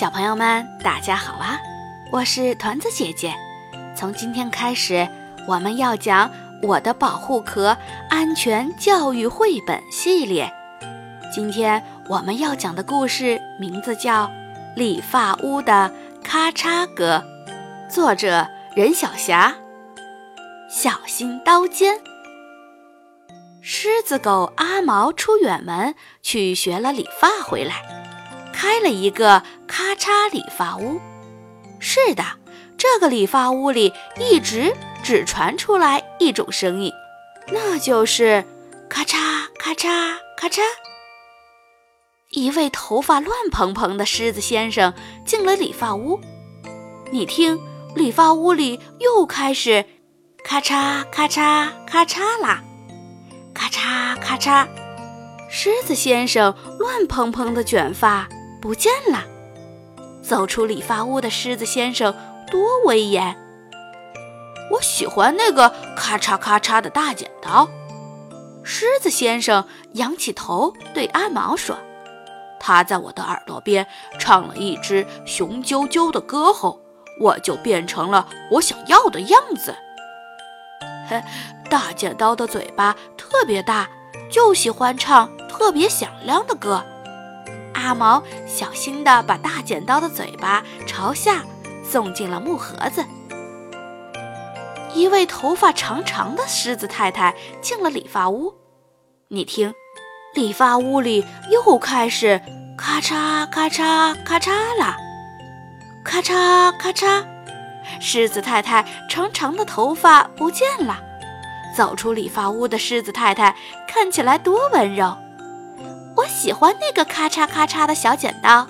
小朋友们，大家好啊！我是团子姐姐。从今天开始，我们要讲《我的保护壳安全教育绘本》系列。今天我们要讲的故事名字叫《理发屋的咔嚓歌》，作者任小霞。小心刀尖。狮子狗阿毛出远门去学了理发回来，开了一个咔嚓理发屋。是的，这个理发屋里一直只传出来一种声音，那就是咔嚓咔嚓咔嚓。一位头发乱蓬蓬的狮子先生进了理发屋，你听，理发屋里又开始咔嚓咔嚓咔嚓啦。咔嚓咔嚓，狮子先生乱蓬蓬的卷发不见了。走出理发屋的狮子先生多威严！我喜欢那个咔嚓咔嚓的大剪刀。狮子先生仰起头对阿毛说：“他在我的耳朵边唱了一支雄赳赳的歌后，我就变成了我想要的样子。”嘿。大剪刀的嘴巴特别大，就喜欢唱特别响亮的歌。阿毛小心地把大剪刀的嘴巴朝下送进了木盒子。一位头发长长的狮子太太进了理发屋，你听，理发屋里又开始咔嚓咔嚓咔嚓啦，咔嚓咔嚓，狮子太太长长的头发不见了。走出理发屋的狮子太太看起来多温柔，喜欢那个咔嚓咔嚓的小剪刀。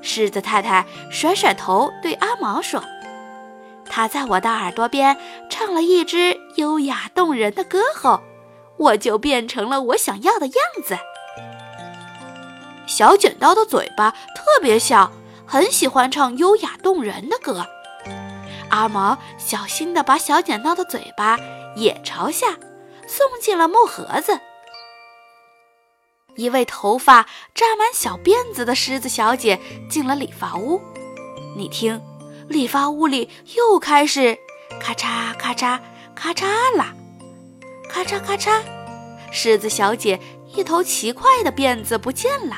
狮子太太甩甩头对阿毛说：“他在我的耳朵边唱了一支优雅动人的歌后，我就变成了我想要的样子。”小剪刀的嘴巴特别小，很喜欢唱优雅动人的歌。阿毛小心地把小剪刀的嘴巴。也朝下送进了木盒子。一位头发扎满小辫子的狮子小姐进了理发屋，你听，理发屋里又开始咔嚓咔嚓咔嚓啦，咔嚓咔嚓，狮子小姐一头奇怪的辫子不见了。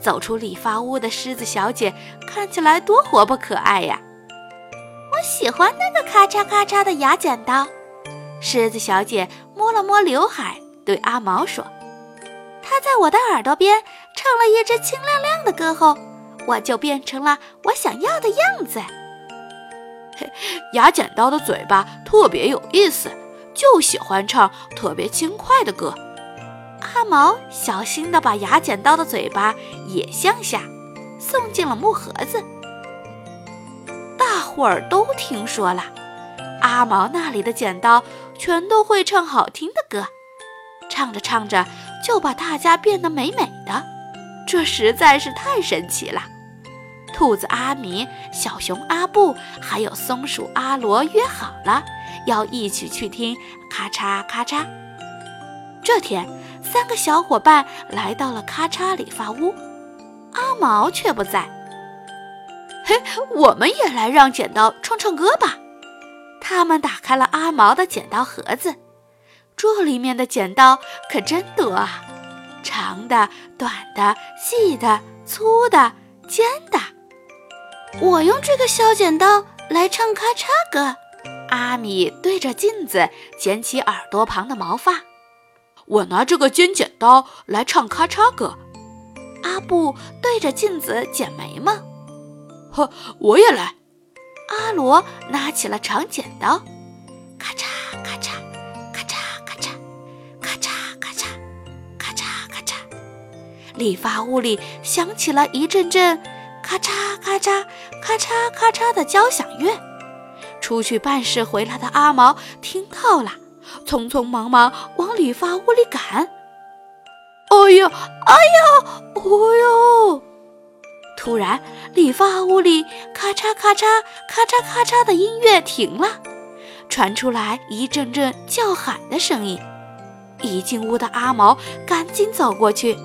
走出理发屋的狮子小姐看起来多活泼可爱呀！我喜欢那个咔嚓咔嚓的牙剪刀。狮子小姐摸了摸刘海，对阿毛说：“他在我的耳朵边唱了一支清亮亮的歌后，我就变成了我想要的样子。”嘿，牙剪刀的嘴巴特别有意思，就喜欢唱特别轻快的歌。阿毛小心地把牙剪刀的嘴巴也向下送进了木盒子。大伙儿都听说了，阿毛那里的剪刀。全都会唱好听的歌，唱着唱着就把大家变得美美的，这实在是太神奇了。兔子阿米、小熊阿布还有松鼠阿罗约好了，要一起去听咔嚓咔嚓。这天，三个小伙伴来到了咔嚓理发屋，阿毛却不在。嘿，我们也来让剪刀唱唱歌吧。他们打开了阿毛的剪刀盒子，这里面的剪刀可真多啊，长的、短的、细的、粗的、尖的。我用这个小剪刀来唱咔嚓歌。阿米对着镜子剪起耳朵旁的毛发。我拿这个尖剪刀来唱咔嚓歌。阿布对着镜子剪眉毛。呵，我也来。阿罗拿起了长剪刀，咔嚓，理发屋里响起了一阵阵咔嚓咔嚓、咔嚓咔嚓的交响乐。出去办事回来的阿毛听到了，匆匆忙忙往理发屋里赶。哎呀，哎呀，哦哟！突然，理发屋里咔嚓咔嚓咔嚓咔嚓的音乐停了，传出来一阵阵叫喊的声音。一进屋的阿毛赶紧走过去，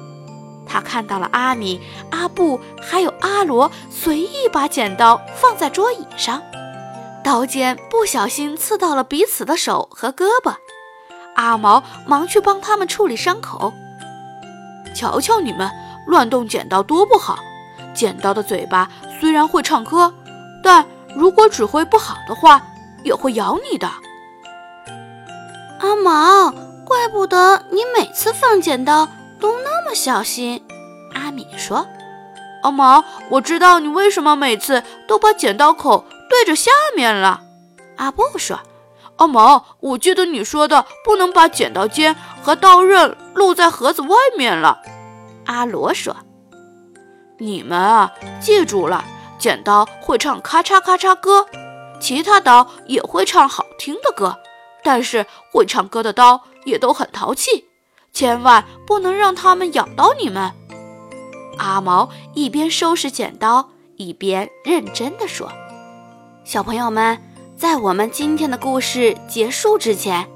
他看到了阿米、阿布还有阿罗随意把剪刀放在桌椅上，刀尖不小心刺到了彼此的手和胳膊。阿毛忙去帮他们处理伤口。瞧瞧你们乱动剪刀多不好！剪刀的嘴巴虽然会唱歌，但如果指挥不好的话，也会咬你的。阿毛，怪不得你每次放剪刀么小心。阿米说：“阿毛，我知道你为什么每次都把剪刀口对着下面了。”阿布说：“阿毛，我记得你说的不能把剪刀尖和刀刃露在盒子外面了。”阿罗说：“你们啊，记住了，剪刀会唱咔嚓咔嚓歌，其他刀也会唱好听的歌。”但是会唱歌的刀也都很淘气，千万不能让它们咬到你们。阿毛一边收拾剪刀，一边认真地说：“小朋友们，在我们今天的故事结束之前，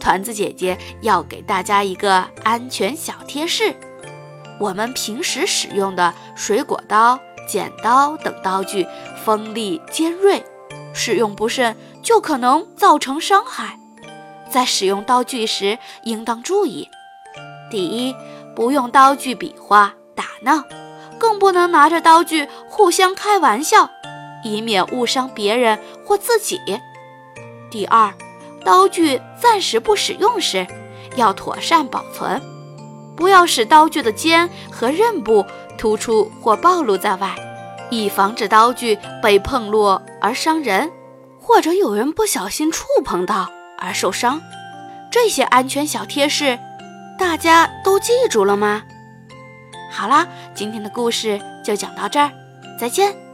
团子姐姐要给大家一个安全小贴士：我们平时使用的水果刀、剪刀等刀具锋利尖锐，使用不慎就可能造成伤害。”在使用刀具时，应当注意：第一，不用刀具比划打闹，更不能拿着刀具互相开玩笑，以免误伤别人或自己；第二，刀具暂时不使用时，要妥善保存，不要使刀具的尖和刃部突出或暴露在外，以防止刀具被碰落而伤人，或者有人不小心触碰到。而受伤，这些安全小贴士，大家都记住了吗？好啦，今天的故事就讲到这儿，再见。